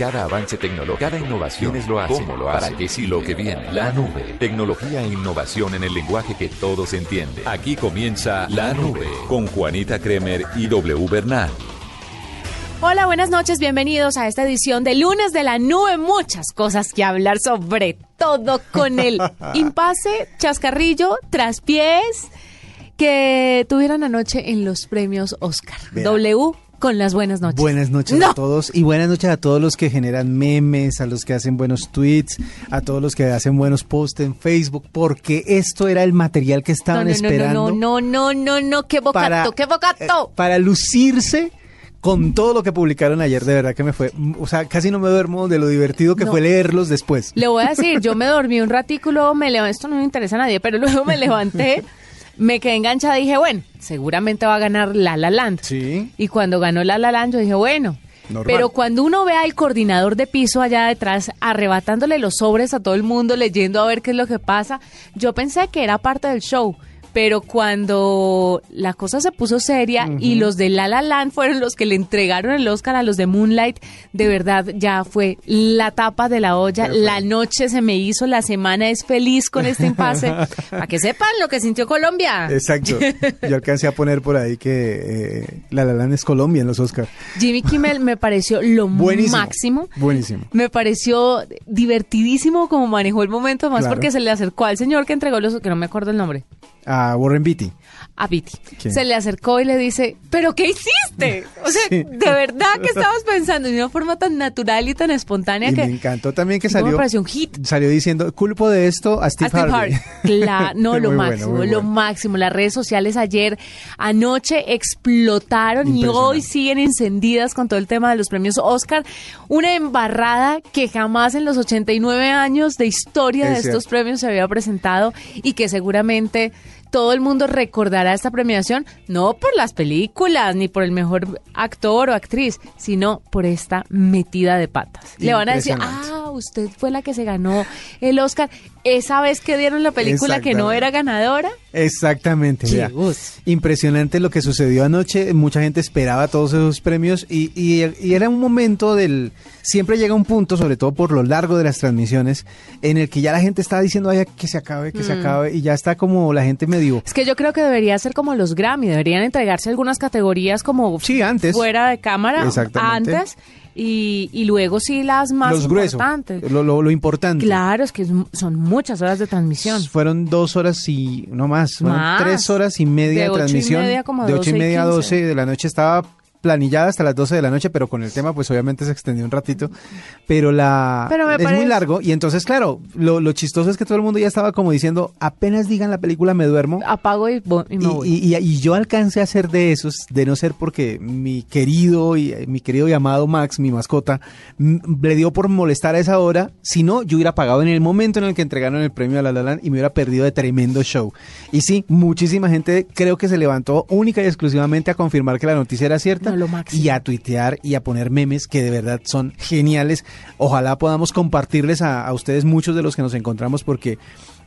Cada avance tecnológico, cada innovación es lo hace. ¿Cómo lo hace? ¿Para qué sí lo que viene? La nube. Tecnología e innovación en el lenguaje que todos entienden. Aquí comienza La Nube con Juanita Kremer y W Bernal. Hola, buenas noches, bienvenidos a esta edición de lunes de la nube. Muchas cosas que hablar sobre todo con el impasse, chascarrillo, traspiés que tuvieron anoche en los premios Oscar. Vea. W con las buenas noches. Buenas noches No. a todos y buenas noches a todos los que generan memes, a los que hacen buenos tweets, a todos los que hacen buenos posts en Facebook, porque esto era el material que estaban no, no, esperando no, no, no, no, no, qué bocato, para, qué bocato. eh, para lucirse con todo lo que publicaron ayer. De verdad que me fue, o sea, casi no me duermo de lo divertido que No. fue leerlos después. Le voy a decir, yo me dormí un ratico, luego me levanté, esto no me interesa a nadie, pero luego me levanté, me quedé enganchada y dije, bueno, seguramente va a ganar La La Land. Sí. Y cuando ganó La La Land, yo dije, bueno. Normal. Pero cuando uno ve al coordinador de piso allá detrás arrebatándole los sobres a todo el mundo, leyendo a ver qué es lo que pasa, yo pensé que era parte del show. Pero cuando la cosa se puso seria y los de La La Land fueron los que le entregaron el Oscar a los de Moonlight, de verdad ya fue la tapa de la olla. La noche se me hizo, la semana es feliz con este impasse. Para que sepan lo que sintió Colombia. Exacto. Yo alcancé a poner por ahí que eh, La La Land es Colombia en los Oscars. Jimmy Kimmel me pareció lo Buenísimo. máximo. Buenísimo. Me pareció divertidísimo como manejó el momento, más Claro. porque se le acercó al señor que entregó los, que no me acuerdo el nombre, A Warren Beatty. a. ¿Quién? Se le acercó y le dice, ¿pero qué hiciste? O sea, Sí. de verdad que estabas pensando de una forma tan natural y tan espontánea Y que me encantó también que me salió. pareció un hit. Salió diciendo, culpo de esto a Steve, a Steve Harvey. No, lo bueno, máximo, lo máximo. Las redes sociales ayer, anoche explotaron y hoy siguen encendidas con todo el tema de los premios Oscar. Una embarrada que jamás en los 89 años de historia Es de estos premios se había presentado y que seguramente todo el mundo recordará esta premiación, no por las películas ni por el mejor actor o actriz, sino por esta metida de patas. Le van a decir, Impresionante. Usted fue la que se ganó el Oscar. Esa vez que dieron la película que no era ganadora. Exactamente. Gusto. Impresionante lo que sucedió anoche. Mucha gente esperaba todos esos premios y, y- y era un momento del... Siempre llega un punto, sobre todo por lo largo de las transmisiones, en el que ya la gente está diciendo Ay, que se acabe, que se Mm. acabe y ya está como la gente medio... Es que yo creo que debería ser como los Grammy, deberían entregarse algunas categorías como Sí, antes. fuera de cámara Exactamente. antes y, y luego sí las más los importantes. Lo, lo- lo importante. Claro, es que son muchas horas de transmisión. Fueron dos horas y no más, fueron Más. tres horas y media De de, ocho y transmisión. media como de ocho y 12 y media a 15. 12 de la noche estaba planillada hasta las 12 de la noche, pero con el tema pues obviamente se extendió un ratito. Pero la Pero es parece- muy largo y entonces claro, lo, lo chistoso es que todo el mundo ya estaba como diciendo, apenas digan la película me duermo. Apago y, y me Y, voy. y- y- y yo alcancé a ser de esos, de no ser porque mi querido y mi querido llamado Max, mi mascota, m- le dio por molestar a esa hora. Si no, yo hubiera pagado en el momento en el que entregaron el premio a La La Land y me hubiera perdido de tremendo show. Y sí, muchísima gente creo que se levantó única y exclusivamente a confirmar que la noticia era cierta Lo y a tuitear y a poner memes que de verdad son geniales. Ojalá podamos compartirles a, a ustedes muchos de los que nos encontramos porque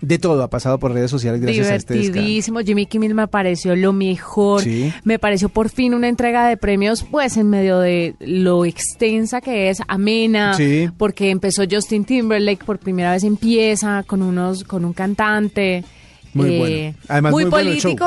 de todo ha pasado por redes sociales gracias a este. Divertidísimo. Jimmy Kimmel me pareció lo mejor. Sí. Me pareció por fin una entrega de premios, pues en medio de lo extensa que es, amena, Sí. porque empezó Justin Timberlake por primera vez empieza con unos, con un cantante. Muy eh, bueno. Además, muy, muy bueno el político,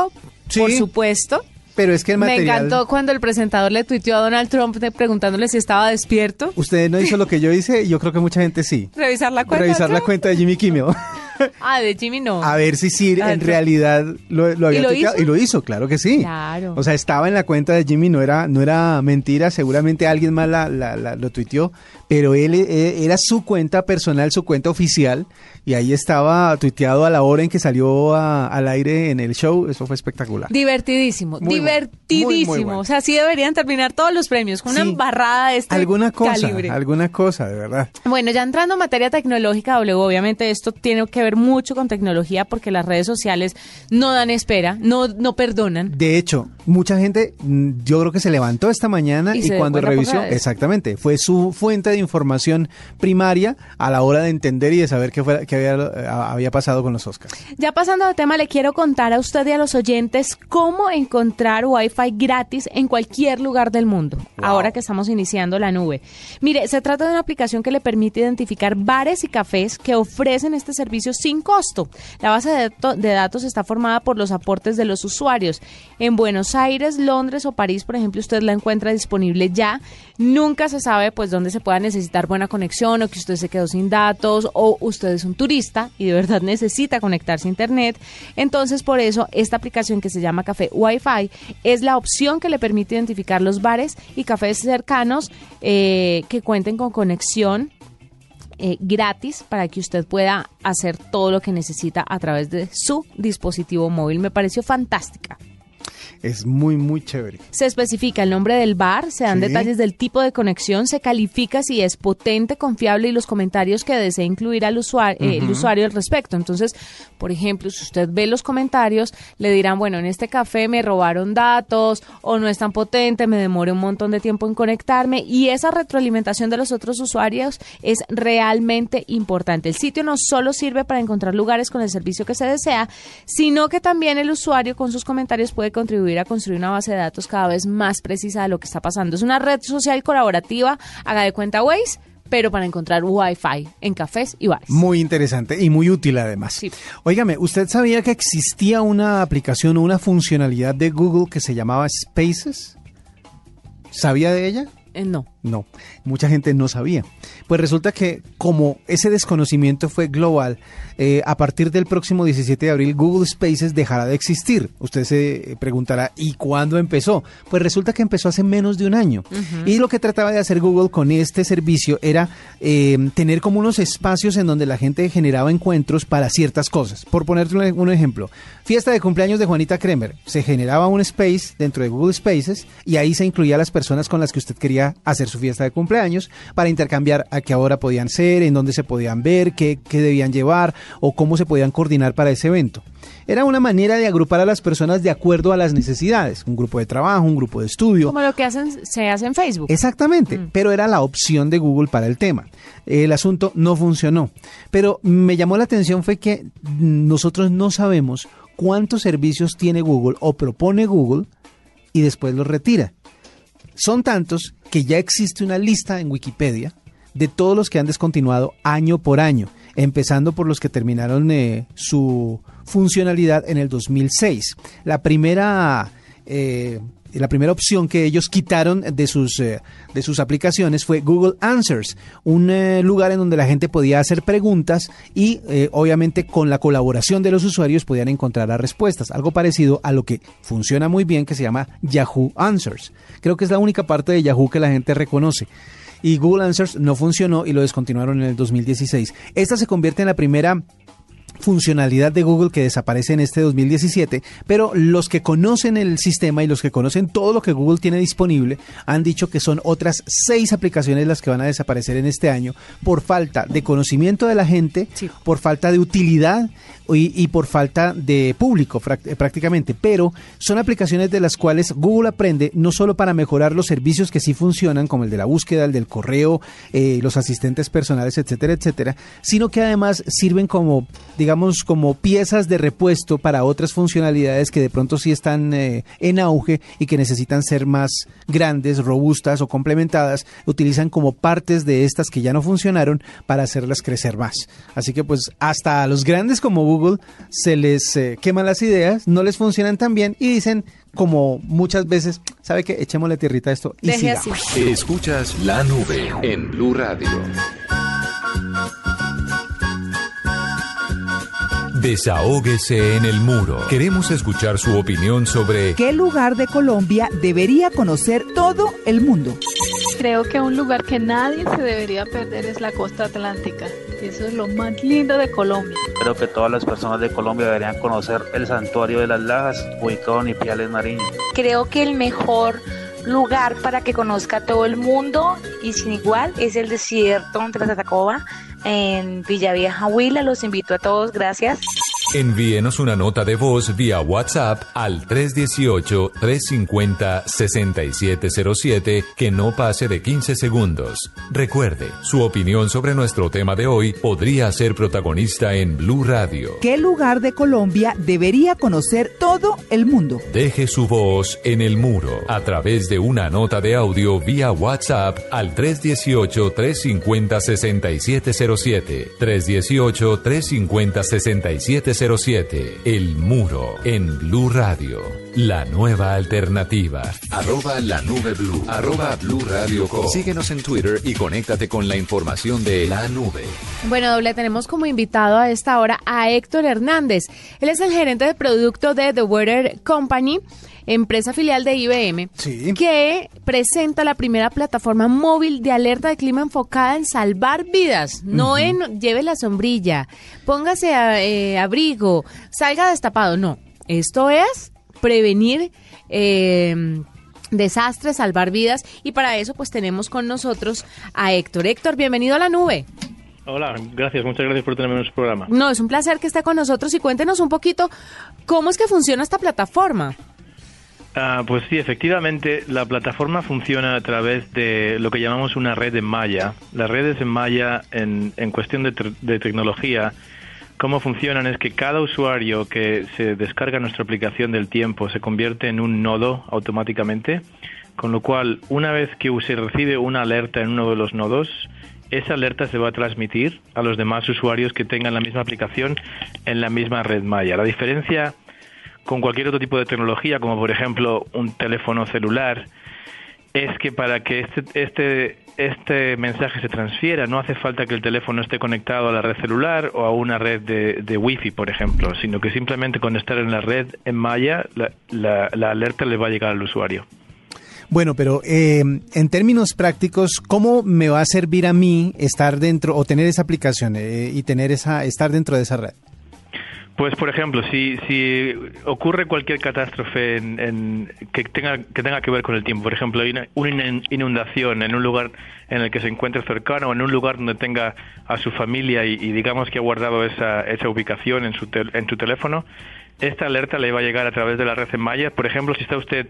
show. por Sí. supuesto. Pero es que el Me material... encantó cuando el presentador le tuiteó a Donald Trump preguntándole si estaba despierto. Usted no hizo lo que yo hice y yo creo que mucha gente sí. Revisar la cuenta. Revisar la cuenta de Jimmy Kimmel. Ah, de Jimmy no. A ver si Siri Ah, en realidad lo, lo había ¿Y lo tuiteado. hizo? Y lo hizo, claro que sí. Claro. O sea, estaba en la cuenta de Jimmy, no era, no era mentira, seguramente alguien más la, la- la- lo tuiteó, pero él eh, era su cuenta personal, su cuenta oficial, y ahí estaba tuiteado a la hora en que salió a- al aire en el show. Eso fue espectacular. Divertidísimo, Muy divertidísimo. muy, muy bueno. O sea, sí deberían terminar todos los premios con una Sí. embarrada de este Alguna cosa, calibre. alguna cosa, de verdad. Bueno, ya entrando en materia tecnológica, W, obviamente esto tiene que ver mucho con tecnología porque las redes sociales no dan espera, no, no perdonan. De hecho, mucha gente, mm, yo creo que se levantó esta mañana Y cuando revisó, exactamente, fue su fuente de información primaria a la hora de entender y de saber qué, fue, qué había, eh, había pasado con los Oscars. Ya pasando de tema, le quiero contar a usted y a los oyentes cómo encontrar Wi-Fi gratis en cualquier lugar del mundo, ahora que estamos iniciando la nube. Mire, se trata de una aplicación que le permite identificar bares y cafés que ofrecen este servicio sin costo. La base de, dato- de datos está formada por los aportes de los usuarios. En Buenos Aires, Londres o París, por ejemplo, usted la encuentra disponible ya. Nunca se sabe pues dónde se pueda necesitar buena conexión o que usted se quedó sin datos o usted es un turista y de verdad necesita conectarse a internet. Entonces, por eso esta aplicación que se llama Café Wi-Fi es la opción que le permite identificar los bares y cafés cercanos eh, que cuenten con conexión eh, gratis para que usted pueda hacer todo lo que necesita a través de su dispositivo móvil. Me pareció fantástica. Es muy, muy chévere. Se especifica el nombre del bar, se dan Sí. detalles del tipo de conexión, se califica si es potente, confiable y los comentarios que desea incluir al usuario, eh, el usuario al respecto. Entonces, por ejemplo, si usted ve los comentarios, le dirán, bueno, en este café me robaron datos o no es tan potente, me demoré un montón de tiempo en conectarme y esa retroalimentación de los otros usuarios es realmente importante. El sitio no solo sirve para encontrar lugares con el servicio que se desea, sino que también el usuario con sus comentarios puede contribuir a construir una base de datos cada vez más precisa de lo que está pasando. Es una red social colaborativa, haga de cuenta Waze, pero para encontrar Wi-Fi en cafés y bares. Muy interesante y muy útil además. Sí. Óigame, ¿usted sabía que existía una aplicación o una funcionalidad de Google que se llamaba Spaces? ¿Sabía de ella? Eh, no. No, mucha gente no sabía. Pues resulta que como ese desconocimiento fue global, eh, a partir del próximo 17 de abril Google Spaces dejará de existir. Usted se preguntará, ¿y cuándo empezó? Pues resulta que empezó hace menos de un año. Y lo que trataba de hacer Google con este servicio era eh, tener como unos espacios en donde la gente generaba encuentros para ciertas cosas. Por ponerte un ejemplo, fiesta de cumpleaños de Juanita Kremer. Se generaba un space dentro de Google Spaces y ahí se incluía a las personas con las que usted quería hacer su fiesta de cumpleaños para intercambiar a qué hora podían ser, en dónde se podían ver, qué, qué debían llevar o cómo se podían coordinar para ese evento. Era una manera de agrupar a las personas de acuerdo a las necesidades, un grupo de trabajo, un grupo de estudio. Como lo que hacen, se hace en Facebook. Exactamente, pero era la opción de Google para el tema. El asunto no funcionó. Pero me llamó la atención fue que nosotros no sabemos cuántos servicios tiene Google o propone Google y después los retira. Son tantos que ya existe una lista en Wikipedia de todos los que han descontinuado año por año, empezando por los que terminaron eh, su funcionalidad en el 2006. La primera eh, la primera opción que ellos quitaron de sus, eh, de sus aplicaciones fue Google Answers, un eh, lugar en donde la gente podía hacer preguntas y eh, obviamente con la colaboración de los usuarios podían encontrar las respuestas, algo parecido a lo que funciona muy bien que se llama Yahoo Answers. Creo que es la única parte de Yahoo que la gente reconoce. Y Google Answers no funcionó y lo descontinuaron en el 2016. Esta se convierte en la primera funcionalidad de Google que desaparece en este 2017, pero los que conocen el sistema y los que conocen todo lo que Google tiene disponible han dicho que son otras seis aplicaciones las que van a desaparecer en este año por falta de conocimiento de la gente, Sí. por falta de utilidad y, y por falta de público eh, prácticamente, pero son aplicaciones de las cuales Google aprende no solo para mejorar los servicios que sí funcionan, como el de la búsqueda, el del correo, eh, los asistentes personales, etcétera, etcétera, sino que además sirven como, digamos, como piezas de repuesto para otras funcionalidades que de pronto sí están eh, en auge y que necesitan ser más grandes, robustas o complementadas, utilizan como partes de estas que ya no funcionaron para hacerlas crecer más. Así que pues hasta a los grandes como Google se les eh, queman las ideas, no les funcionan tan bien y dicen como muchas veces, ¿sabe qué? Echémosle tierrita a esto y Deje así. sigamos. Escuchas la nube en Blue Radio. Desahógese en el muro. Queremos escuchar su opinión sobre ¿Qué lugar de Colombia debería conocer todo el mundo? Creo que un lugar que nadie se debería perder es la costa atlántica. Eso es lo más lindo de Colombia. Creo que todas las personas de Colombia deberían conocer el santuario de las Lajas, ubicado en Ipiales, Nariño. Creo que el mejor lugar para que conozca todo el mundo y sin igual es el desierto de la Tatacoba en Villavieja, Huila. Los invito a todos. Gracias. Envíenos una nota de voz vía WhatsApp al 318-350-6707 que no pase de 15 segundos. Recuerde, su opinión sobre nuestro tema de hoy podría ser protagonista en Blue Radio. ¿Qué lugar de Colombia debería conocer todo el mundo? Deje su voz en el muro a través de una nota de audio vía WhatsApp al 318-350-6707. 318-350-6707. El Muro en Blue Radio. La nueva alternativa. Arroba la nube blue. Arroba blue radio com. Síguenos en Twitter y conéctate con la información de la nube. Bueno, doble, tenemos como invitado a esta hora a Héctor Hernández. Él es el gerente de producto de The Weather Company empresa filial de IBM, Sí. que presenta la primera plataforma móvil de alerta de clima enfocada en salvar vidas, no en lleve la sombrilla, póngase a- eh, abrigo, salga destapado, no. Esto es prevenir eh, desastres, salvar vidas y para eso pues tenemos con nosotros a Héctor. Héctor, bienvenido a la nube. Hola, gracias, muchas gracias por tenerme en su programa. No, es un placer que esté con nosotros y cuéntenos un poquito cómo es que funciona esta plataforma. Ah, pues sí, efectivamente, la plataforma funciona a través de lo que llamamos una red en malla. Las redes en malla, en, en cuestión de, de tecnología, cómo funcionan es que cada usuario que se descarga nuestra aplicación del tiempo se convierte en un nodo automáticamente, con lo cual, una vez que se recibe una alerta en uno de los nodos, esa alerta se va a transmitir a los demás usuarios que tengan la misma aplicación en la misma red malla. La diferencia con cualquier otro tipo de tecnología, como por ejemplo un teléfono celular, es que para que este, este, este mensaje se transfiera no hace falta que el teléfono esté conectado a la red celular o a una red de, de Wi-Fi, por ejemplo, sino que simplemente con estar en la red en malla, la, la- alerta le va a llegar al usuario. Bueno, pero eh, en términos prácticos, ¿cómo me va a servir a mí estar dentro o tener esa aplicación eh, y tener esa estar dentro de esa red? Pues, por ejemplo, si, si ocurre cualquier catástrofe en- en- que, tenga, que tenga que ver con el tiempo, por ejemplo, hay una, una in- inundación en un lugar en el que se encuentre cercano o en un lugar donde tenga a su familia y, y digamos que ha guardado esa, esa ubicación en su, tel- en su teléfono, esta alerta le va a llegar a través de la red en malla. Por ejemplo, si está usted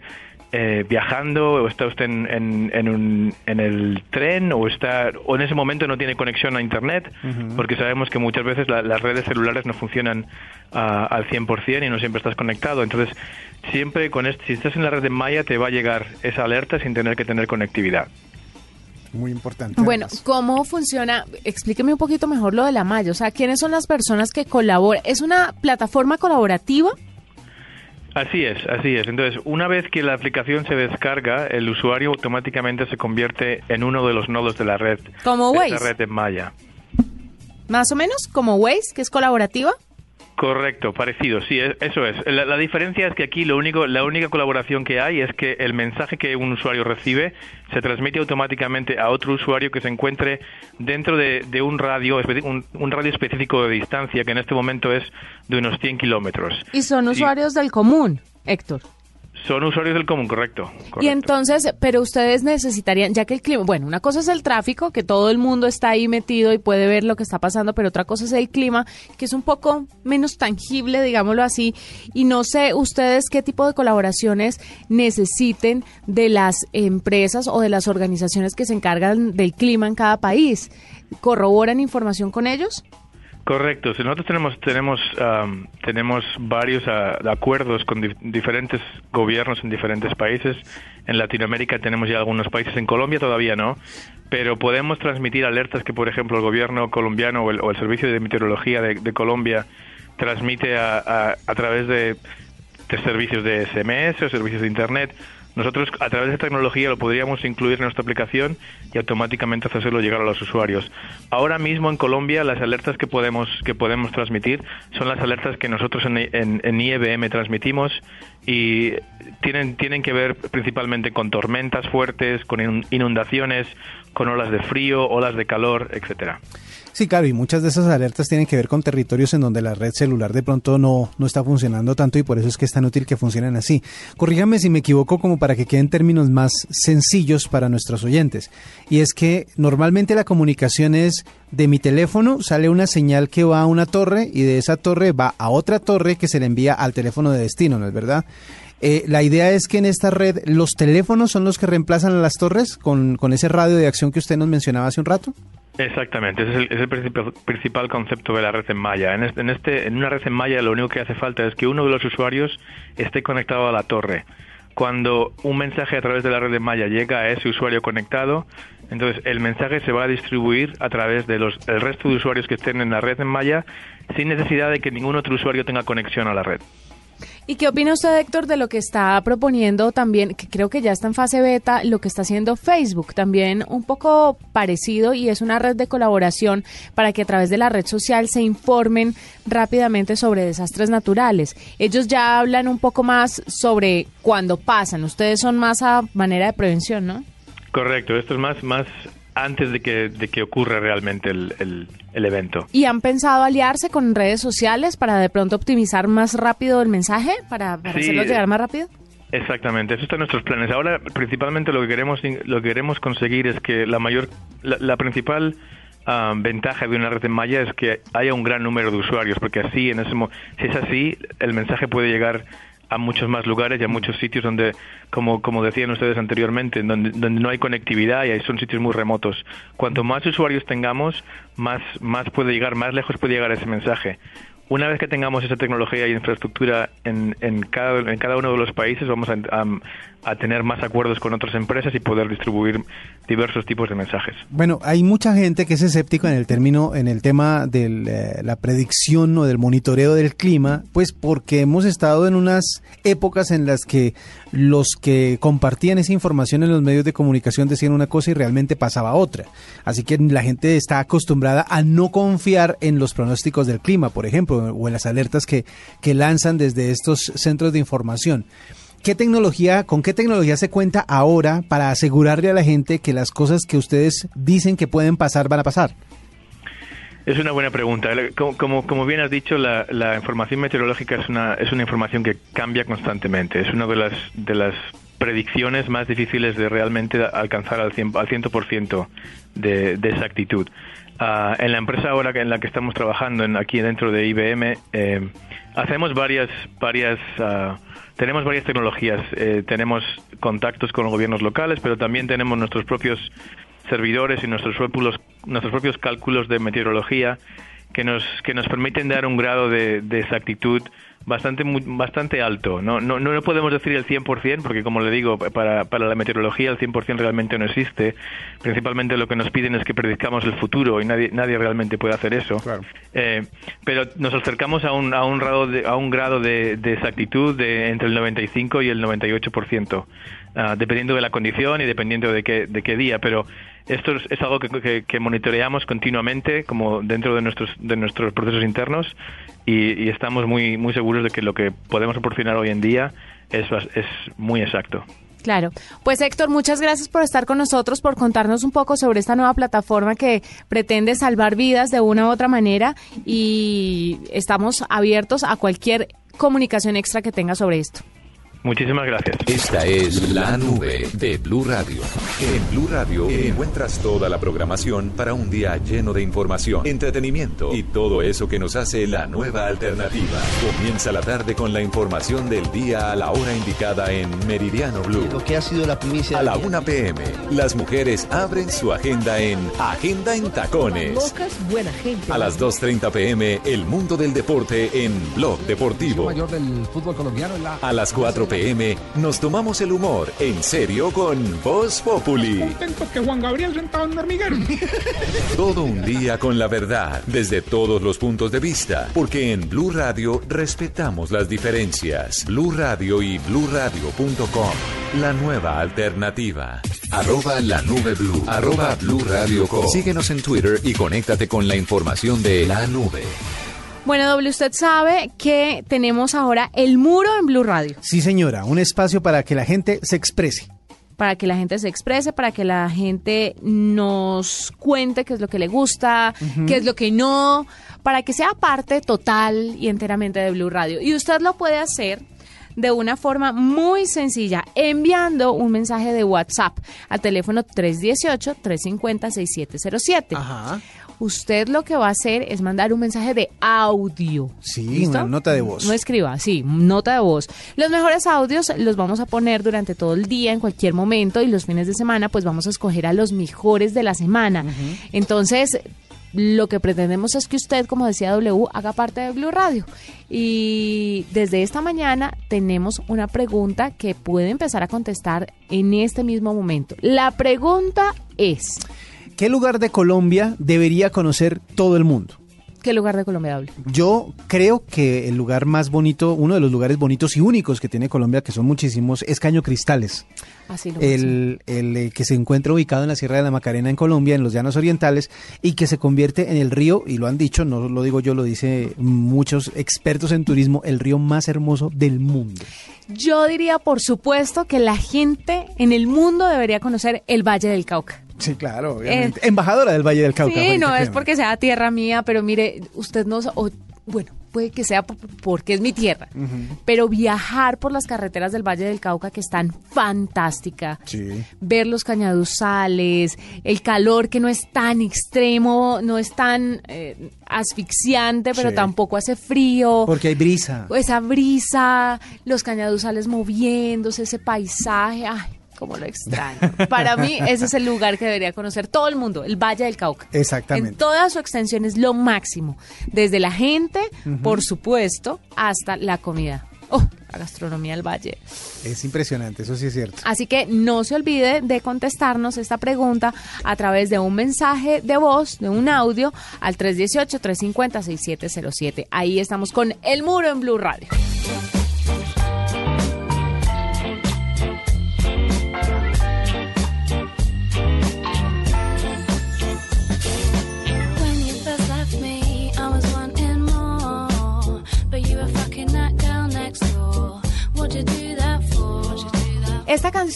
eh, viajando o está usted en, en, en un- en el tren o está o en ese momento no tiene conexión a internet porque sabemos que muchas veces la- las redes celulares no funcionan ah, al 100% y no siempre estás conectado entonces siempre con este, si estás en la red de Maya te va a llegar esa alerta sin tener que tener conectividad Muy importante. Bueno, además. ¿cómo funciona? Explíqueme un poquito mejor lo de la malla. O sea, ¿quiénes son las personas que colaboran? ¿Es una plataforma colaborativa? Así es, así es. Entonces, una vez que la aplicación se descarga, el usuario automáticamente se convierte en uno de los nodos de la red. Como de Waze. esta red en Maya. Más o menos, como Waze, que es colaborativa. Correcto, parecido, sí, es- eso es. La, la diferencia es que aquí lo único, la única colaboración que hay es que el mensaje que un usuario recibe se transmite automáticamente a otro usuario que se encuentre dentro de, de un radio, un, un radio específico de distancia, que en este momento es de unos 100 kilómetros. Y son Sí. usuarios del común, Héctor. Son usuarios del común, correcto. Y entonces, pero ustedes necesitarían, ya que el clima, bueno, una cosa es el tráfico, que todo el mundo está ahí metido y puede ver lo que está pasando, pero otra cosa es el clima, que es un poco menos tangible, digámoslo así. Y no sé ustedes qué tipo de colaboraciones necesiten de las empresas o de las organizaciones que se encargan del clima en cada país. ¿Corroboran información con ellos? Correcto. Si Nosotros tenemos tenemos am, tenemos varios ah, acuerdos con dif- diferentes gobiernos en diferentes países. En Latinoamérica tenemos ya algunos países. En Colombia todavía no, pero podemos transmitir alertas que, por ejemplo, el gobierno colombiano o el, o el servicio de meteorología de, de Colombia transmite a, a- a través de, de servicios de SMS o servicios de internet nosotros a través de tecnología lo podríamos incluir en nuestra aplicación y automáticamente hacerlo llegar a los usuarios. Ahora mismo en Colombia las alertas que podemos que podemos transmitir son las alertas que nosotros en, en, en IEBM transmitimos y tienen tienen que ver principalmente con tormentas fuertes, con inundaciones, con olas de frío, olas de calor, etcétera. Sí, claro, y muchas de esas alertas tienen que ver con territorios en donde la red celular de pronto no, no está funcionando tanto y por eso es que es tan útil que funcionen así. Corrígame si me equivoco como para que queden términos más sencillos para nuestros oyentes. Y es que normalmente la comunicación es de mi teléfono, sale una señal que va a una torre y de esa torre va a otra torre que se le envía al teléfono de destino, ¿no es verdad? Eh, la idea es que en esta red los teléfonos son los que reemplazan a las torres con, con ese radio de acción que usted nos mencionaba hace un rato. Exactamente, ese es el, principal, concepto de la red en malla. En, este, en, en una red en malla lo único que hace falta es que uno de los usuarios esté conectado a la torre. Cuando un mensaje a través de la red en malla llega a ese usuario conectado, entonces el mensaje se va a distribuir a través del resto de usuarios que estén en la red en malla sin necesidad de que ningún otro usuario tenga conexión a la red. ¿Y qué opina usted, Héctor, de lo que está proponiendo también, que creo que ya está en fase beta, lo que está haciendo Facebook? También un poco parecido y es una red de colaboración para que a través de la red social se informen rápidamente sobre desastres naturales. Ellos ya hablan un poco más sobre cuándo pasan. Ustedes son más a manera de prevención, ¿no? Correcto, esto es más, más antes de que, de que ocurra realmente el, el, evento. ¿Y han pensado aliarse con redes sociales para de pronto optimizar más rápido el mensaje, para, hacerlo llegar más rápido? Exactamente, eso está en nuestros planes. Ahora, principalmente lo que queremos, lo que queremos conseguir es que la mayor, la, principal ah, ventaja de una red en malla es que haya un gran número de usuarios, porque así, en ese, si es así, el mensaje puede llegar a muchos más lugares y a muchos sitios donde, como, como decían ustedes anteriormente, donde, donde no hay conectividad y son sitios muy remotos. Cuanto más usuarios tengamos, más, más puede llegar, más lejos puede llegar ese mensaje. Una vez que tengamos esa tecnología y infraestructura en, en, cada, en cada uno de los países, vamos a, a tener más acuerdos con otras empresas y poder distribuir diversos tipos de mensajes. Bueno, hay mucha gente que es escéptico en el término, en el tema de eh, la predicción o del monitoreo del clima, pues porque hemos estado en unas épocas en las que los que compartían esa información en los medios de comunicación decían una cosa y realmente pasaba otra. Así que la gente está acostumbrada a no confiar en los pronósticos del clima, por ejemplo, o en las alertas que, que lanzan desde estos centros de información. ¿Qué tecnología, con qué tecnología se cuenta ahora para asegurarle a la gente que las cosas que ustedes dicen que pueden pasar van a pasar? Es una buena pregunta. Como, bien has dicho, la, información meteorológica es una, es una información que cambia constantemente. Es una de las, de las predicciones más difíciles de realmente alcanzar al 100%, al 100 de, de exactitud. Uh, en la empresa ahora en la que estamos trabajando, aquí dentro de IBM, eh, hacemos varias, varias uh, tenemos varias tecnologías. Eh, tenemos contactos con los gobiernos locales, pero también tenemos nuestros propios servidores y nuestros propios, nuestros propios cálculos de meteorología que nos, que nos permiten dar un grado de, de exactitud bastante bastante alto. No, no, no podemos decir el 100% porque, como le digo, para, para la meteorología el 100% realmente no existe. Principalmente lo que nos piden es que predicamos el futuro y nadie, nadie realmente puede hacer eso. Eh, pero nos acercamos a un, a un grado de, a un grado de, de exactitud de entre el 95 y el 98%. Ah, dependiendo de la condición y dependiendo de qué, de qué día, pero esto es, algo que, monitoreamos continuamente como dentro de nuestros, de nuestros procesos internos y, estamos muy, muy seguros de que lo que podemos proporcionar hoy en día es, es muy exacto. Claro. Pues Héctor, muchas gracias por estar con nosotros, por contarnos un poco sobre esta nueva plataforma que pretende salvar vidas de una u otra manera y estamos abiertos a cualquier comunicación extra que tenga sobre esto. Muchísimas gracias. Esta es la nube de Blue Radio. En Blue Radio encuentras toda la programación para un día lleno de información, entretenimiento y todo eso que nos hace la nueva alternativa. Comienza la tarde con la información del día a la hora indicada en Meridiano Blue. Lo que ha sido la primicia. A la 1 p.m. Las mujeres abren su agenda en Agenda en Tacones. buena gente. A las 2.30 p.m. El mundo del deporte en Blog Deportivo. Mayor del fútbol colombiano A las 4 p.m pm, nos tomamos el humor en serio con Voz Populi. Contento que Juan Gabriel sentado en un hormiguero. Todo un día con la verdad, desde todos los puntos de vista, porque en Blue Radio respetamos las diferencias. Blue Radio y bluradio.com, la nueva alternativa. Arroba la nube blue. Arroba blue radio com. Síguenos en Twitter y conéctate con la información de la nube. Bueno, doble, usted sabe que tenemos ahora el muro en Blue Radio. Sí, señora, un espacio para que la gente se exprese. Para que la gente se exprese, para que la gente nos cuente qué es lo que le gusta, qué es lo que no, para que sea parte total y enteramente de Blue Radio. Y usted lo puede hacer de una forma muy sencilla, enviando un mensaje de WhatsApp al teléfono 318-350-6707. Ajá. Usted lo que va a hacer es mandar un mensaje de audio. Sí, ¿Listo? una nota de voz. No escriba, sí, nota de voz. Los mejores audios los vamos a poner durante todo el día, en cualquier momento, y los fines de semana, pues vamos a escoger a los mejores de la semana. Entonces, lo que pretendemos es que usted, como decía W, haga parte de Blue Radio. Y desde esta mañana tenemos una pregunta que puede empezar a contestar en este mismo momento. La pregunta es, ¿Qué lugar de Colombia debería conocer todo el mundo? ¿qué lugar de Colombia habla? Yo creo que el lugar más bonito, uno de los lugares bonitos y únicos que tiene Colombia, que son muchísimos, es Caño Cristales. Así lo el, el, eh, que se encuentra ubicado en la Sierra de la Macarena en Colombia, en los llanos orientales, y que se convierte en el río, y lo han dicho, no lo digo yo, lo dice muchos expertos en turismo, el río más hermoso del mundo. Yo diría, por supuesto, que la gente en el mundo debería conocer el Valle del Cauca. Sí, claro, obviamente. Embajadora del Valle del Cauca. Sí, no es porque sea tierra mía, pero mire, usted no... o- bueno, puede que sea porque es mi tierra, pero viajar por las carreteras del Valle del Cauca que están fantástica, Sí. ver los cañaduzales, el calor que no es tan extremo, no es tan eh, asfixiante, pero Sí. tampoco hace frío. Porque hay brisa. Esa brisa, los cañaduzales moviéndose, ese paisaje, ay, cómo lo extraño. Para mí ese es el lugar que debería conocer todo el mundo, el Valle del Cauca. Exactamente. En toda su extensión es lo máximo, desde la gente, por supuesto, hasta la comida. Oh, la gastronomía del Valle. Es impresionante, eso sí es cierto. Así que no se olvide de contestarnos esta pregunta a través de un mensaje de voz, de un audio, al 318-350-6707. Ahí estamos con El Muro en Blue Radio.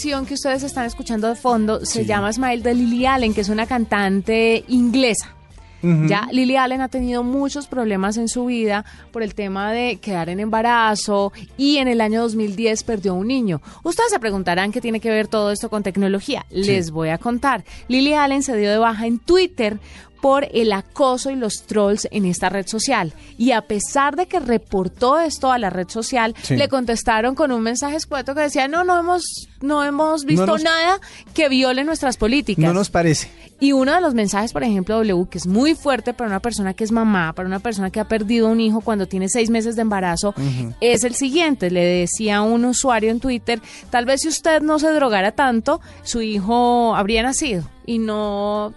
Canción que ustedes están escuchando de fondo se llama Smile de Lily Allen, que es una cantante inglesa. Ya Lily Allen ha tenido muchos problemas en su vida por el tema de quedar en embarazo y en el año 2010 perdió un niño. Ustedes se preguntarán qué tiene que ver todo esto con tecnología. Les voy a contar. Lily Allen se dio de baja en Twitter por el acoso y los trolls en esta red social. Y a pesar de que reportó esto a la red social, Sí. le contestaron con un mensaje escueto que decía, no, no hemos, no hemos visto nos- nada que viole nuestras políticas. No nos parece. Y uno de los mensajes, por ejemplo, W, que es muy fuerte para una persona que es mamá, para una persona que ha perdido un hijo cuando tiene seis meses de embarazo, es el siguiente. Le decía un usuario en Twitter, tal vez si usted no se drogara tanto, su hijo habría nacido y no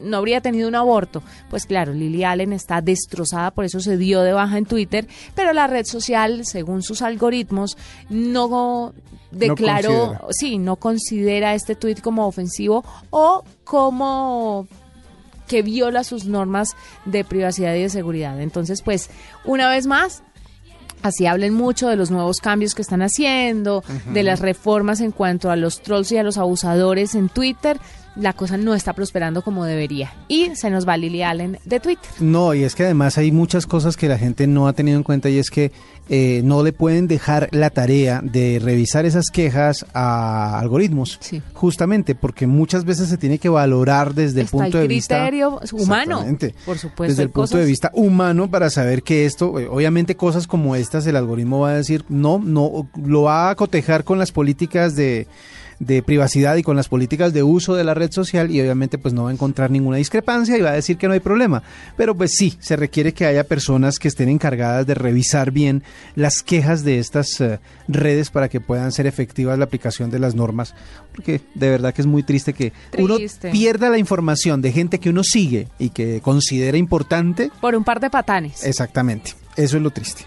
no habría tenido un aborto. Pues claro, Lily Allen está destrozada, por eso se dio de baja en Twitter, pero la red social, según sus algoritmos, no declaró, sí, no considera este tuit como ofensivo o como que viola sus normas de privacidad y de seguridad. Entonces, pues, una vez más, Así hablen mucho de los nuevos cambios que están haciendo, de las reformas en cuanto a los trolls y a los abusadores en Twitter. La cosa no está prosperando como debería. Y se nos va Lily Allen de Twitter. No, y es que además hay muchas cosas que la gente no ha tenido en cuenta y es que eh, no le pueden dejar la tarea de revisar esas quejas a algoritmos. Sí. Justamente porque muchas veces se tiene que valorar desde el punto el de vista criterio humano, por supuesto, Desde el punto cosas- de vista humano para saber que esto, eh, obviamente cosas como estas, el algoritmo va a decir, no, no, lo va a cotejar con las políticas de de privacidad y con las políticas de uso de la red social y obviamente pues no va a encontrar ninguna discrepancia y va a decir que no hay problema. Pero pues sí, se requiere que haya personas que estén encargadas de revisar bien las quejas de estas eh, redes para que puedan ser efectivas la aplicación de las normas, porque de verdad que es muy triste que uno pierda la información de gente que uno sigue y que considera importante. Por un par de patanes. Exactamente, eso es lo triste.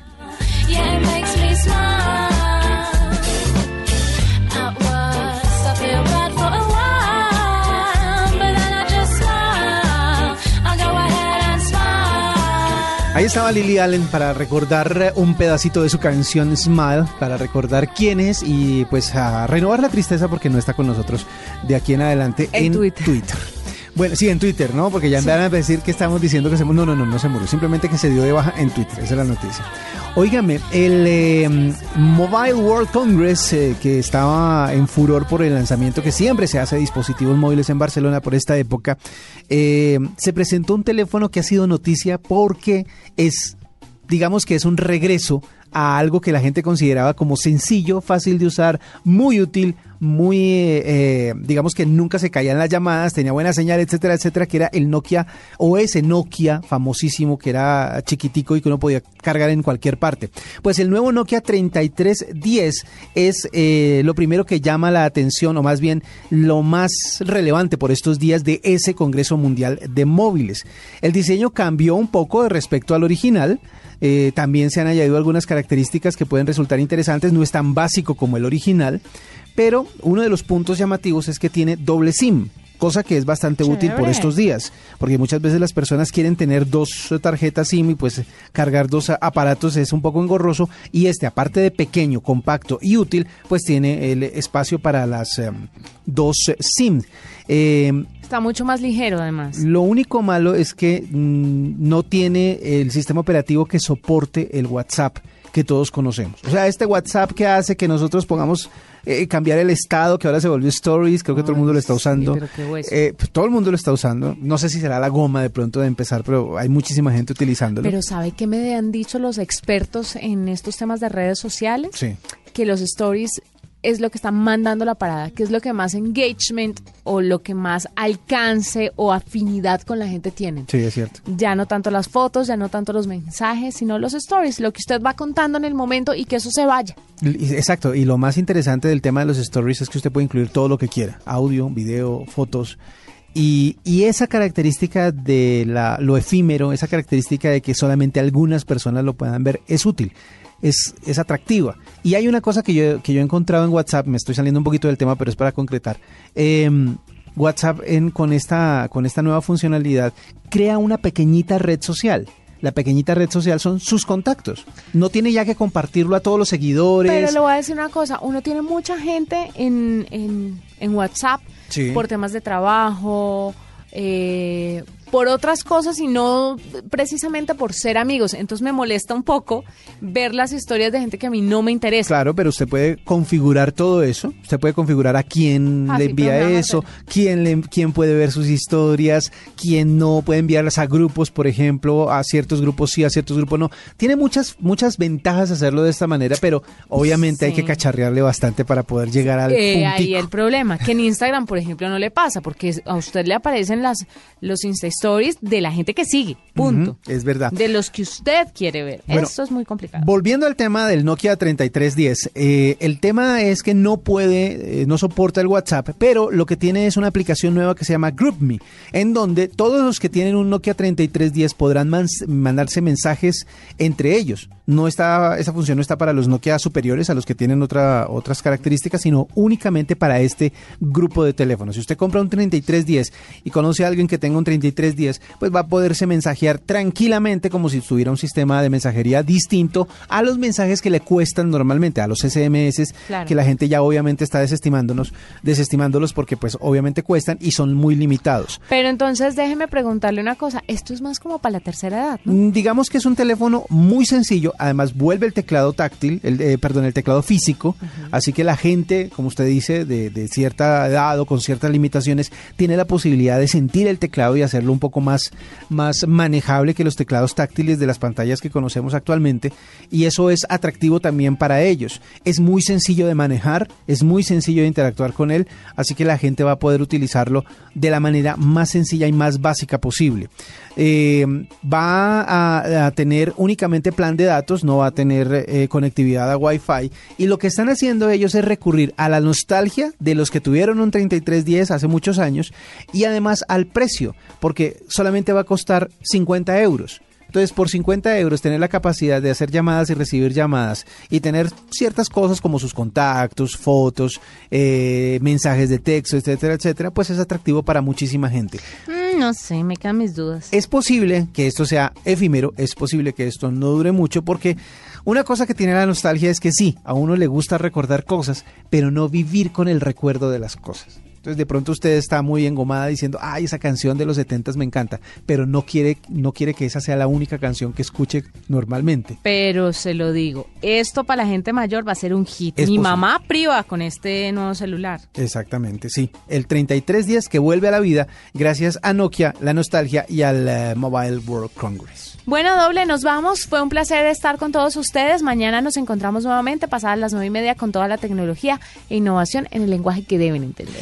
Ahí estaba Lily Allen para recordar eh, un pedacito de su canción Smile, para recordar quién es y pues a renovar la tristeza porque no está con nosotros de aquí en adelante En en, Twitter. Bueno, sí, en Twitter, ¿no? Porque ya empezaron a decir que estamos diciendo que se murió. No, no, no, no se murió. Simplemente que se dio de baja en Twitter. Esa es la noticia. Óigame, el eh, Mobile World Congress, eh, que estaba en furor por el lanzamiento que siempre se hace de dispositivos móviles en Barcelona por esta época, eh, se presentó un teléfono que ha sido noticia porque es digamos que es un regreso a algo que la gente consideraba como sencillo, fácil de usar, muy útil, muy, eh, digamos que nunca se caían las llamadas, tenía buena señal, etcétera, etcétera, que era el Nokia o ese Nokia famosísimo que era chiquitico y que uno podía cargar en cualquier parte. Pues el nuevo Nokia 3310 es eh, lo primero que llama la atención, o más bien lo más relevante por estos días de ese Congreso Mundial de Móviles. El diseño cambió un poco respecto al original. Eh, también se han añadido algunas características que pueden resultar interesantes. No es tan básico como el original, pero uno de los puntos llamativos es que tiene doble SIM. Cosa que es bastante útil por estos días, porque muchas veces las personas quieren tener dos tarjetas SIM y pues cargar dos aparatos es un poco engorroso y este aparte de pequeño, compacto y útil, pues tiene el espacio para las em, dos eh, SIM. Em, Está mucho más ligero además. lo único malo es que mm, no tiene el sistema operativo que soporte el WhatsApp que todos conocemos. O sea, este WhatsApp que hace que nosotros pongamos eh, cambiar el estado, que ahora se volvió Stories, creo que todo el mundo lo está usando. Eh, pues, todo el mundo lo está usando. No sé si será la goma de pronto de empezar, pero hay muchísima gente utilizándolo. Pero ¿sabe qué me han dicho los expertos en estos temas de redes sociales? Sí. Que los stories es lo que están mandando la parada, que es lo que más engagement o lo que más alcance o afinidad con la gente tienen. Sí, es cierto. Ya no tanto las fotos, ya no tanto los mensajes, sino los stories, lo que usted va contando en el momento y que eso se vaya. Exacto, y lo más interesante del tema de los stories es que usted puede incluir todo lo que quiera, audio, video, fotos. Y, y esa característica de la, lo efímero, esa característica de que solamente algunas personas lo puedan ver, es útil, es, es atractiva. Y hay una cosa que yo, que yo he encontrado en WhatsApp, me estoy saliendo un poquito del tema, pero es para concretar. Em, WhatsApp en, con, esta, con esta nueva funcionalidad crea una pequeñita red social. La pequeñita red social son sus contactos. No tiene ya que compartirlo a todos los seguidores. Pero le voy a decir una cosa, uno tiene mucha gente en, en, en WhatsApp Por temas de trabajo, eh, por otras cosas y no precisamente por ser amigos. Entonces me molesta un poco ver las historias de gente que a mí no me interesa. Claro, pero usted puede configurar todo eso. Usted puede configurar a quién Ah, le sí, envía eso, quién, le, quién puede ver sus historias, quién no puede enviarlas a grupos, por ejemplo, a ciertos grupos sí, a ciertos grupos no. Tiene muchas, muchas ventajas hacerlo de esta manera, pero obviamente hay que cacharrearle bastante para poder llegar al Eh, ahí el problema, que en Instagram, por ejemplo, no le pasa, porque a usted le aparecen las los Insta Stories de la gente que sigue, punto. Es verdad. De los que usted quiere ver. Bueno, Eso es muy complicado. Volviendo al tema del Nokia 3310, eh, el tema es que no puede, eh, no soporta el WhatsApp, pero lo que tiene es una aplicación nueva que se llama GroupMe, en donde todos los que tienen un Nokia 3310 podrán mandarse mensajes entre ellos. No está, esa función no está para los Nokia superiores, a los que tienen otra, otras características, sino únicamente para este grupo de teléfonos. Si usted compra un 3310 y conoce a alguien que tenga un 3310, pues va a poderse mensajear tranquilamente como si tuviera un sistema de mensajería distinto a los mensajes que le cuestan normalmente, a los SMS, Claro. que la gente ya obviamente está desestimándonos, desestimándolos porque pues obviamente cuestan y son muy limitados. Pero entonces déjeme preguntarle una cosa, esto es más como para la tercera edad, ¿no? Mm, Digamos que es un teléfono muy sencillo, además vuelve el teclado táctil, el, eh, perdón, el teclado físico, así que la gente, como usted dice, de, de cierta edad o con ciertas limitaciones, tiene la posibilidad de sentir el teclado y hacerlo un poco más, más manejable que los teclados táctiles de las pantallas que conocemos actualmente y eso es atractivo también para ellos. Es muy sencillo de manejar, es muy sencillo de interactuar con él, así que la gente va a poder utilizarlo de la manera más sencilla y más básica posible. Eh, va a, tener únicamente plan de datos, no va a tener eh, conectividad a Wi-Fi. Y lo que están haciendo ellos es recurrir a la nostalgia de los que tuvieron un 3310 hace muchos años y además al precio, porque solamente va a costar 50 euros. Entonces, por 50 euros, tener la capacidad de hacer llamadas y recibir llamadas y tener ciertas cosas como sus contactos, fotos, eh, mensajes de texto, etcétera, etcétera, pues es atractivo para muchísima gente. Mm, no sé, me quedan mis dudas. Es posible que esto sea efímero, es posible que esto no dure mucho porque una cosa que tiene la nostalgia es que sí, a uno le gusta recordar cosas, pero no vivir con el recuerdo de las cosas. Entonces de pronto usted está muy engomada diciendo, ay, esa canción de los 70 me encanta, pero no quiere, no quiere que esa sea la única canción que escuche normalmente. Pero se lo digo, esto para la gente mayor va a ser un hit. Es Mi posible. mamá priva con este nuevo celular. Exactamente, sí. El 3310 que vuelve a la vida gracias a Nokia, la nostalgia y al eh, Mobile World Congress. Bueno, doble, nos vamos. Fue un placer estar con todos ustedes. Mañana nos encontramos nuevamente pasadas las nueve y media con toda la tecnología e innovación en el lenguaje que deben entender.